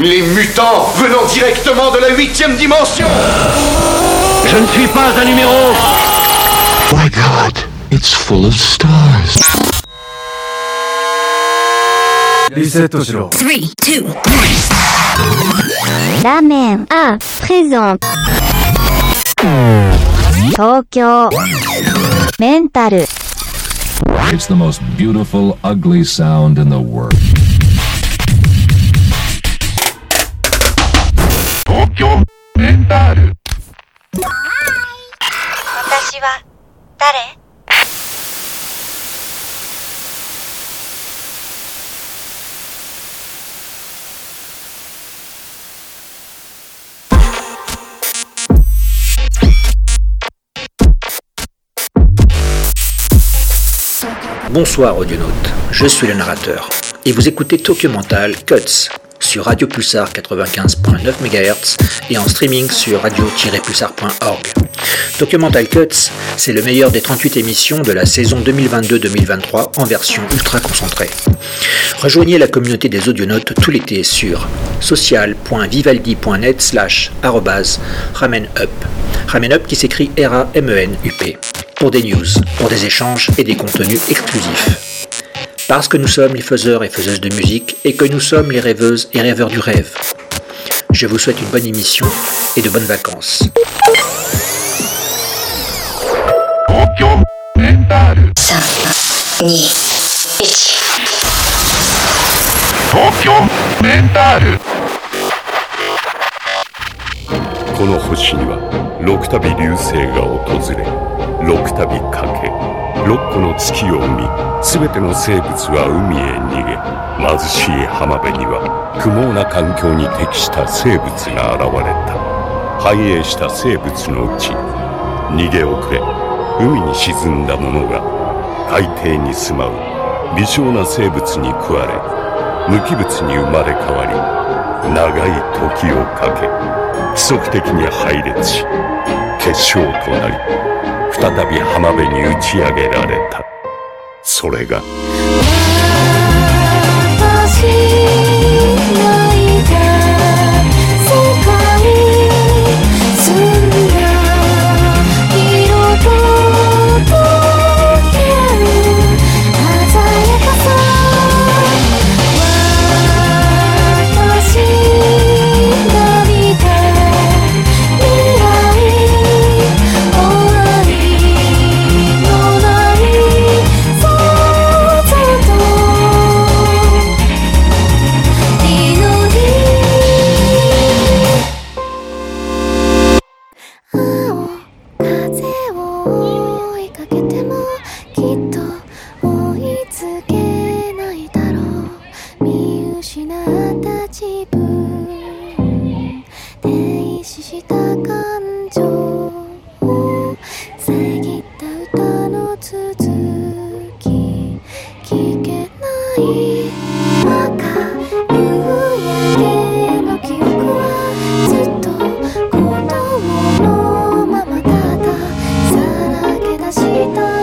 Les mutants venant directement de la huitième dimension Je ne suis pas un numéro My god, it's full of stars. リセットしろ Three, two, ラーメン、あ、プレゼント。東京、メンタル。 It's the most beautiful, ugly sound in the world. 私は、誰「 Bonsoir audionautes, je suis le narrateur et vous écoutez Tokyo Mental Cuts sur Radio Pulsar 95.9 MHz et en streaming sur radio-pulsar.org. Tokyo Mental Cuts, c'est le meilleur des 38 émissions de la saison 2022-2023 en version ultra concentrée. Rejoignez la communauté des audionautes tout l'été sur social.vivaldi.net slash ramenup. Ramenup qui s'écrit R-A-M-E-N-U-P. Pour des news, pour des échanges et des contenus exclusifs. Parce que nous sommes les faiseurs et faiseuses de musique et que nous sommes les rêveuses et rêveurs du rêve. Je vous souhaite une bonne émission et de bonnes vacances. この星には六度流星が訪れ六度かけ 六個の月を生み全ての生物は海へ逃げ貧しい浜辺には不毛な環境に適した生物が現れた。繁栄した生物のうち逃げ遅れ海に沈んだ者が海底に住まう微小な生物に食われ無機物に生まれ変わり長い時をかけ規則的に配列し結晶となり再び浜辺に打ち上げられた。それが。と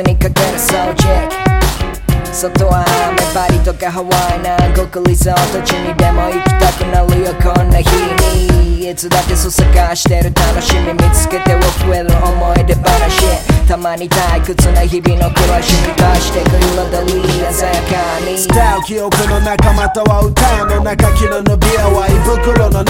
にかけるソーチェック。外は雨パリとかハワイ南国リゾート地にでも行きたくなるよこんな日にいつだってそ探してる楽しみ見つけては増える思い出話。たまに退屈な日々の暮らしに出してくる彩り鮮やかに。伝う記憶の仲間とは歌の中昨日のビアは胃袋の中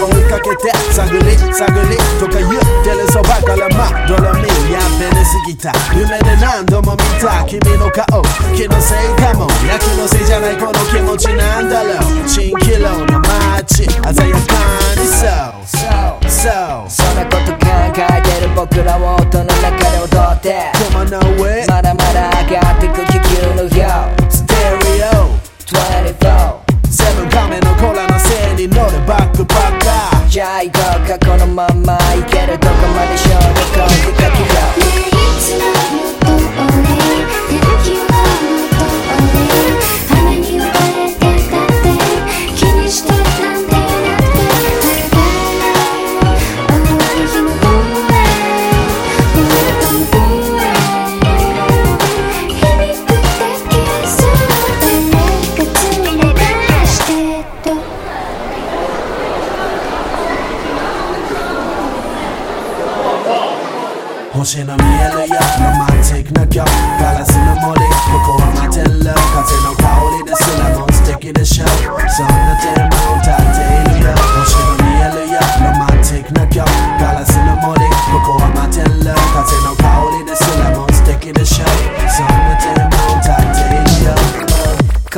追いかけて探り探りとか言ってるそばからまどろみやべれすぎた。夢で何度も見た君の顔気のせいかもいや気のせいじゃないこの気持ちなんだろう。蜃気楼の街鮮やかにそう。そう。そうそんなこと考えてる僕らを音の中で踊って。On now way まだまだ上がってく気球のよ Stereo 24セブンカメのコラのせいに乗るバックパッカーじゃあ行こうかこのまんま行けるとこまで勝負こう出かけよう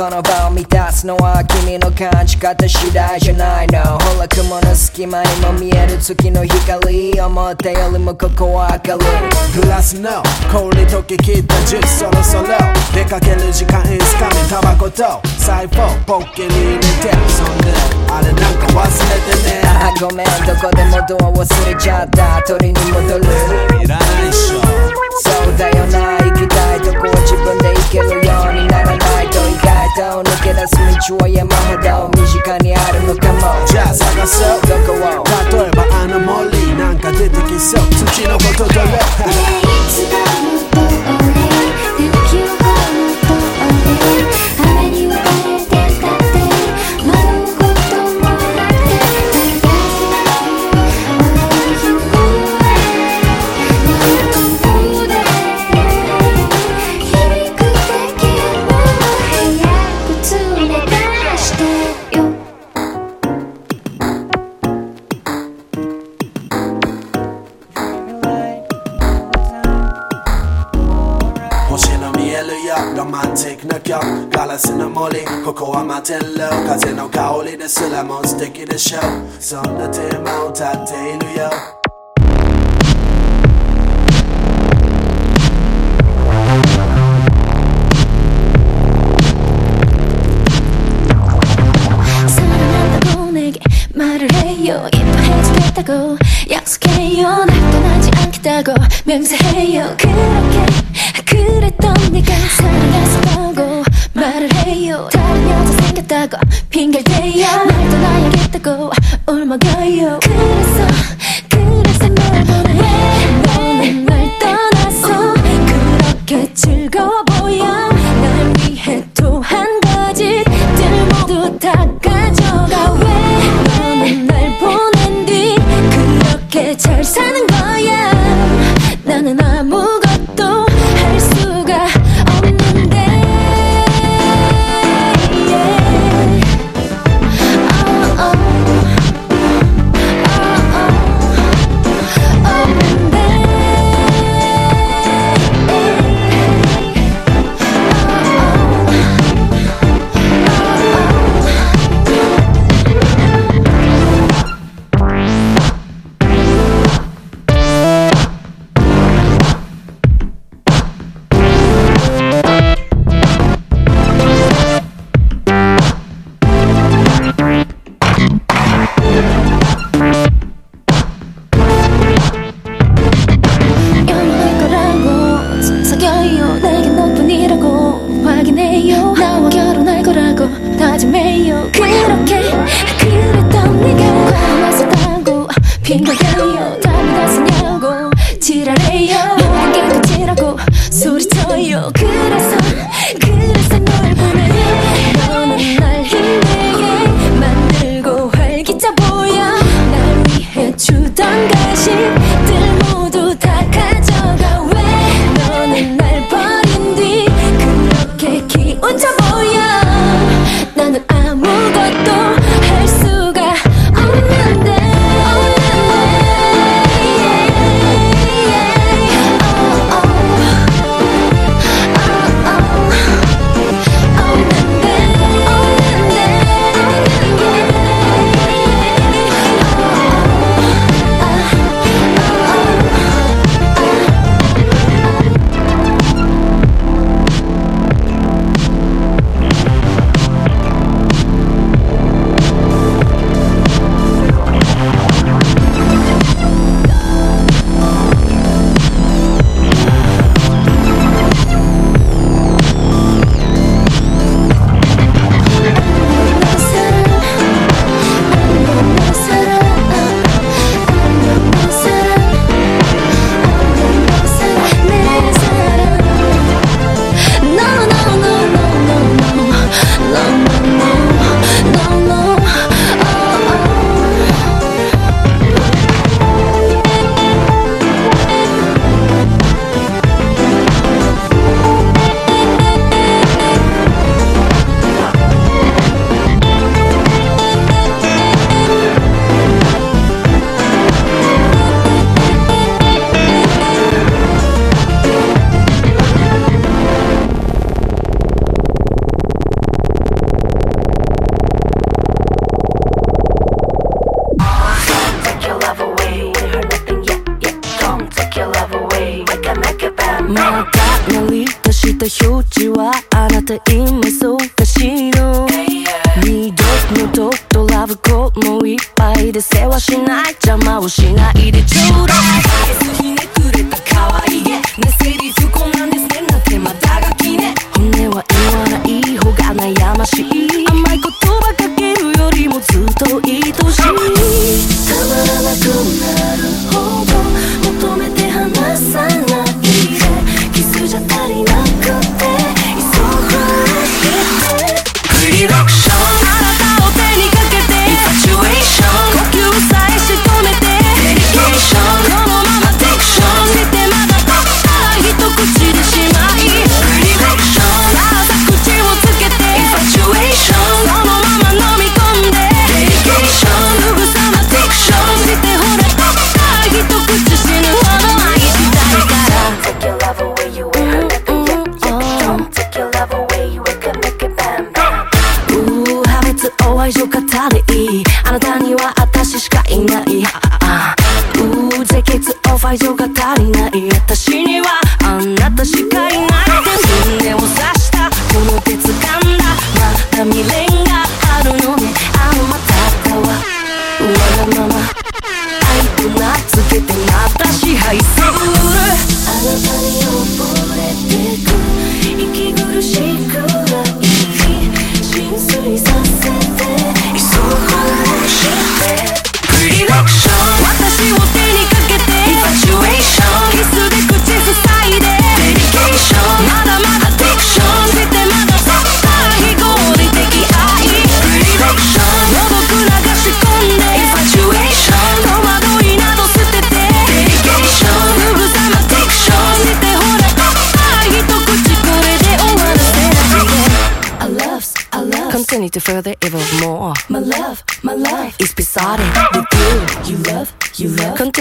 この場を満たすのは君の感じ方次第じゃないの。ほら雲の隙間にも見える月の光思ったよりもここは明るい。グラスの氷溶け切ったジュースそろそろ出かける時間いつかみタバコと財布をポッケに入れてそんで。あれなんか忘れてね。あごめん。どこでもドア忘れちゃった鳥に戻る。いらないっしょ。そうだよな。行きたいとこは自分で行けるよけ出す道は山ほど身近にあるのかも。じゃあ探そう。どこを例えばあの森なんか出てきそう。土のことどれ？こは待ってる風の香りですらも素敵でしょそんなテーマを歌っているよ 핑계를 대요 날 떠나야겠다고 그래서 그래서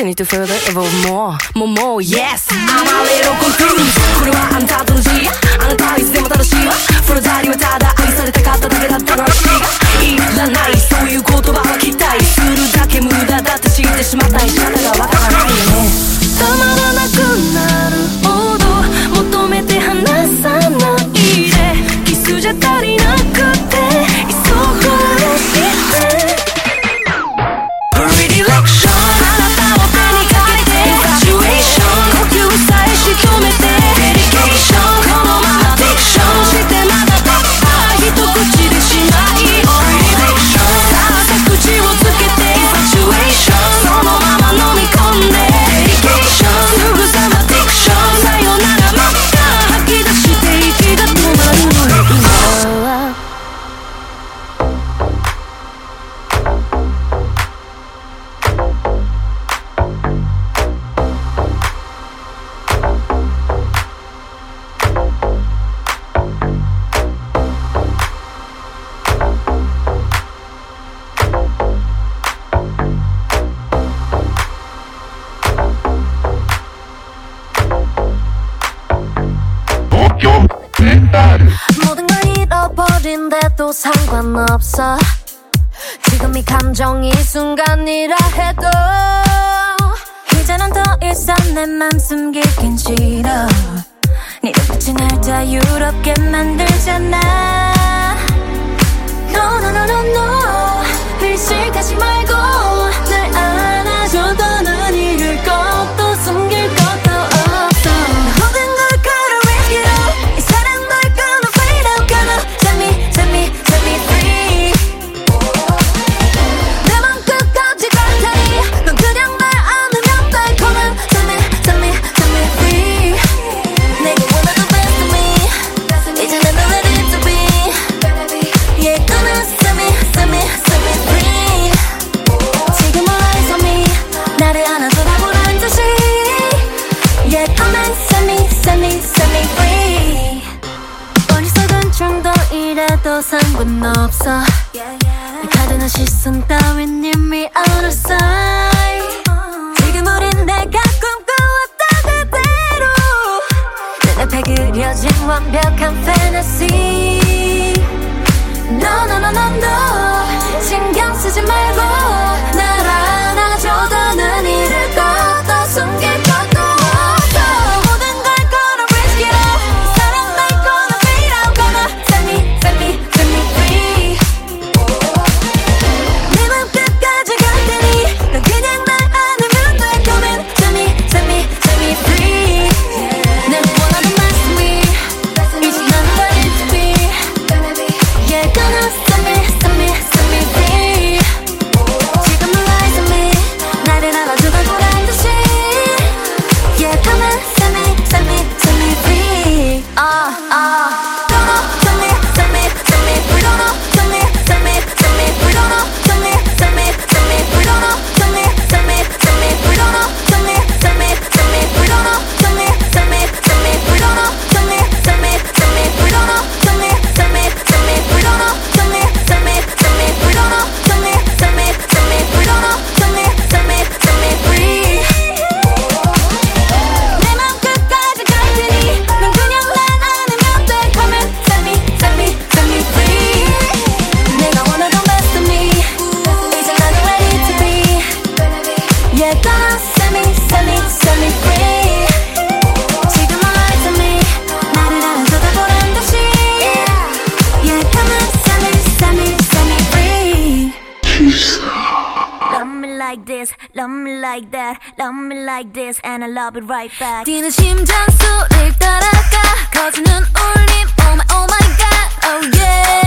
Need to further evolve more, more, more, yes. I'm a little confused. これはあんた 없어. 날 가둔한 시선 따윈 이미 out of sight 지금 우린 내가 꿈꿔왔던 그대로. 눈앞에 그려진 완벽한 fantasy. No no no no no. I'll be right back 뛰는 심장 소리를 따라가 거지는 울림 Oh my oh my god oh yeah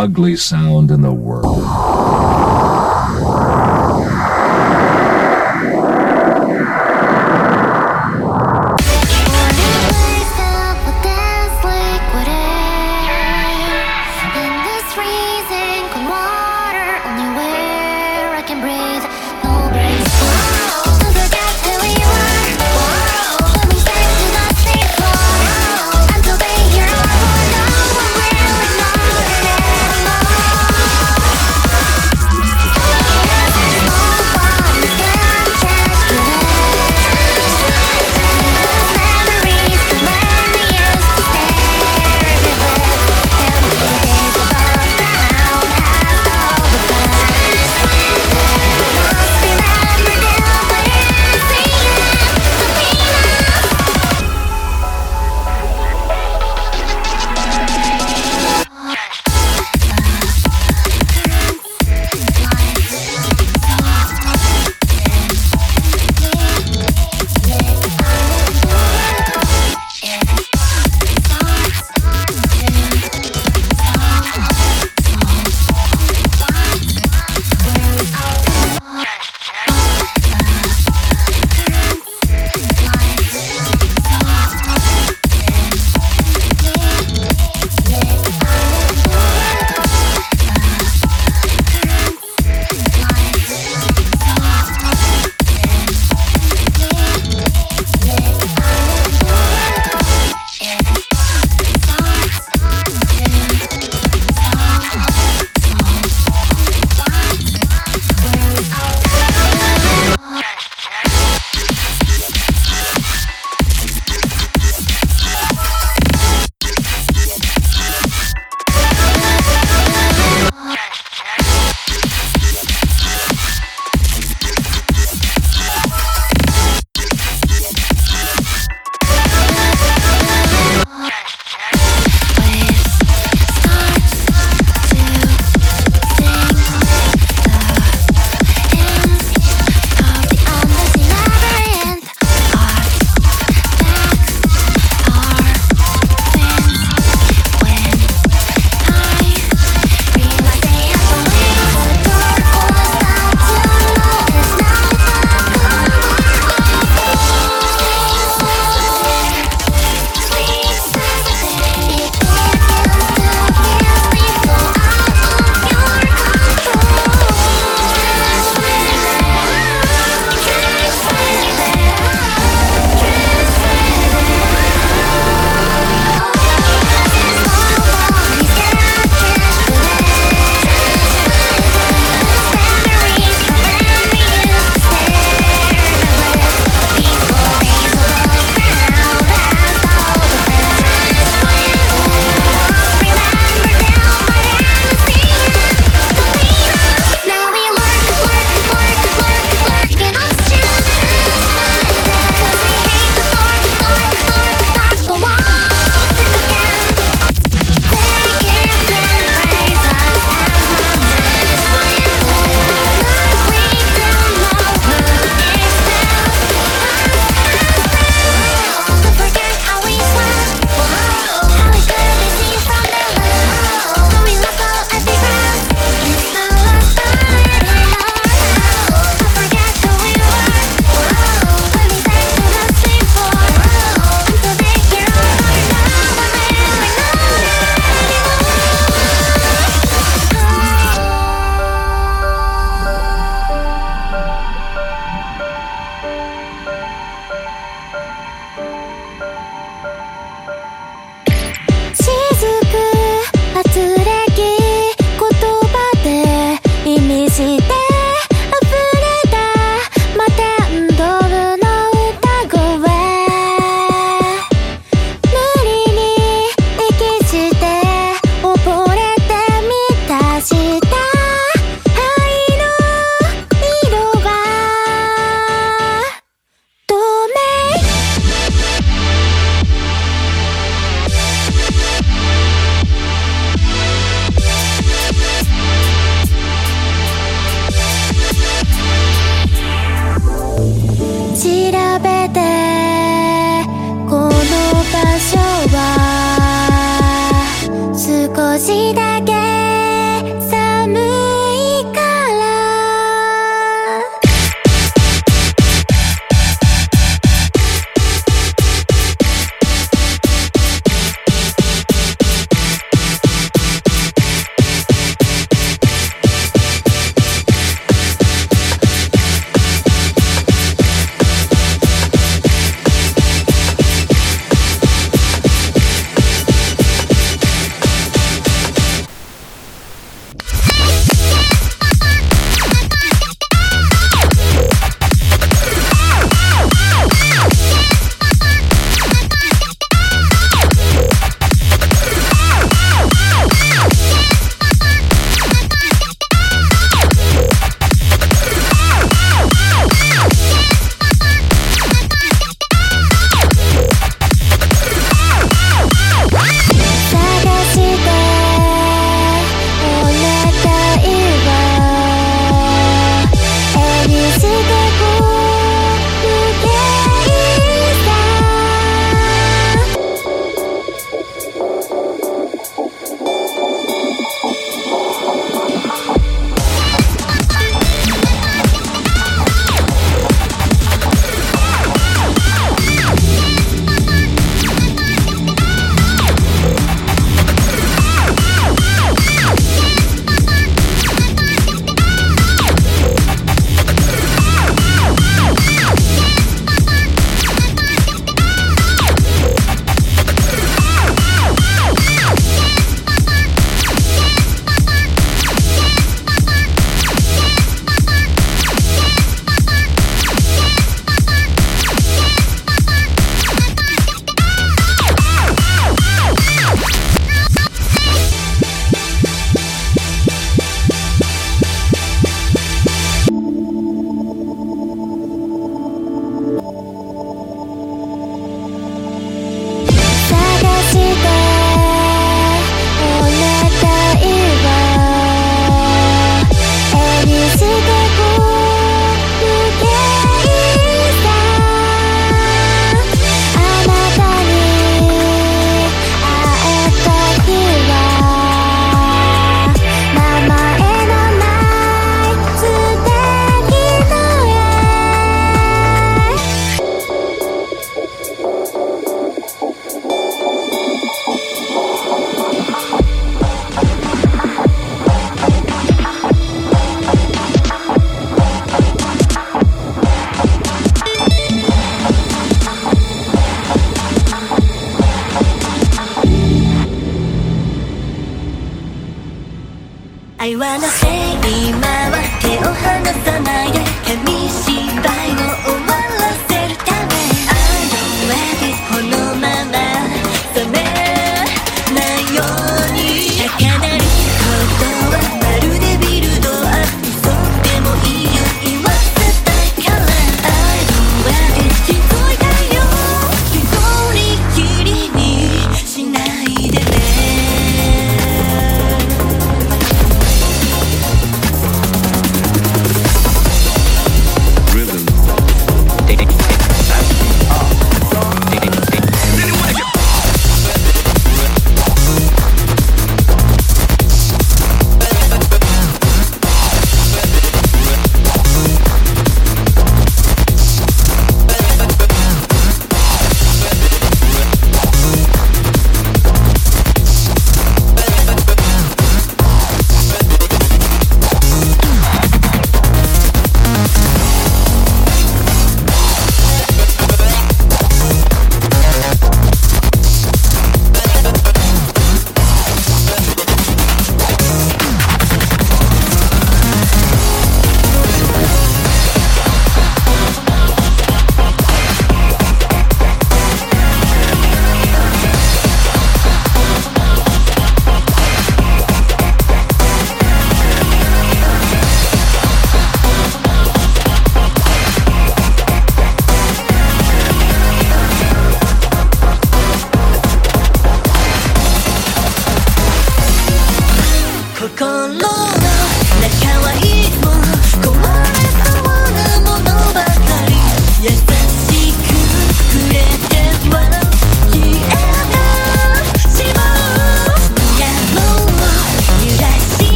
ugly sound in the world.